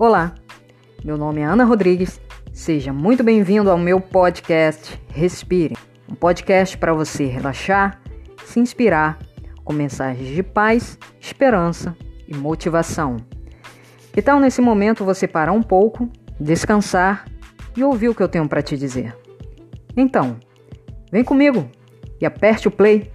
Olá, meu nome é Ana Rodrigues. Seja muito bem-vindo ao meu podcast Respire, um podcast para você relaxar, se inspirar com mensagens de paz, esperança e motivação. Que tal nesse momento você parar um pouco, descansar e ouvir o que eu tenho para te dizer? Então, vem comigo e aperte o play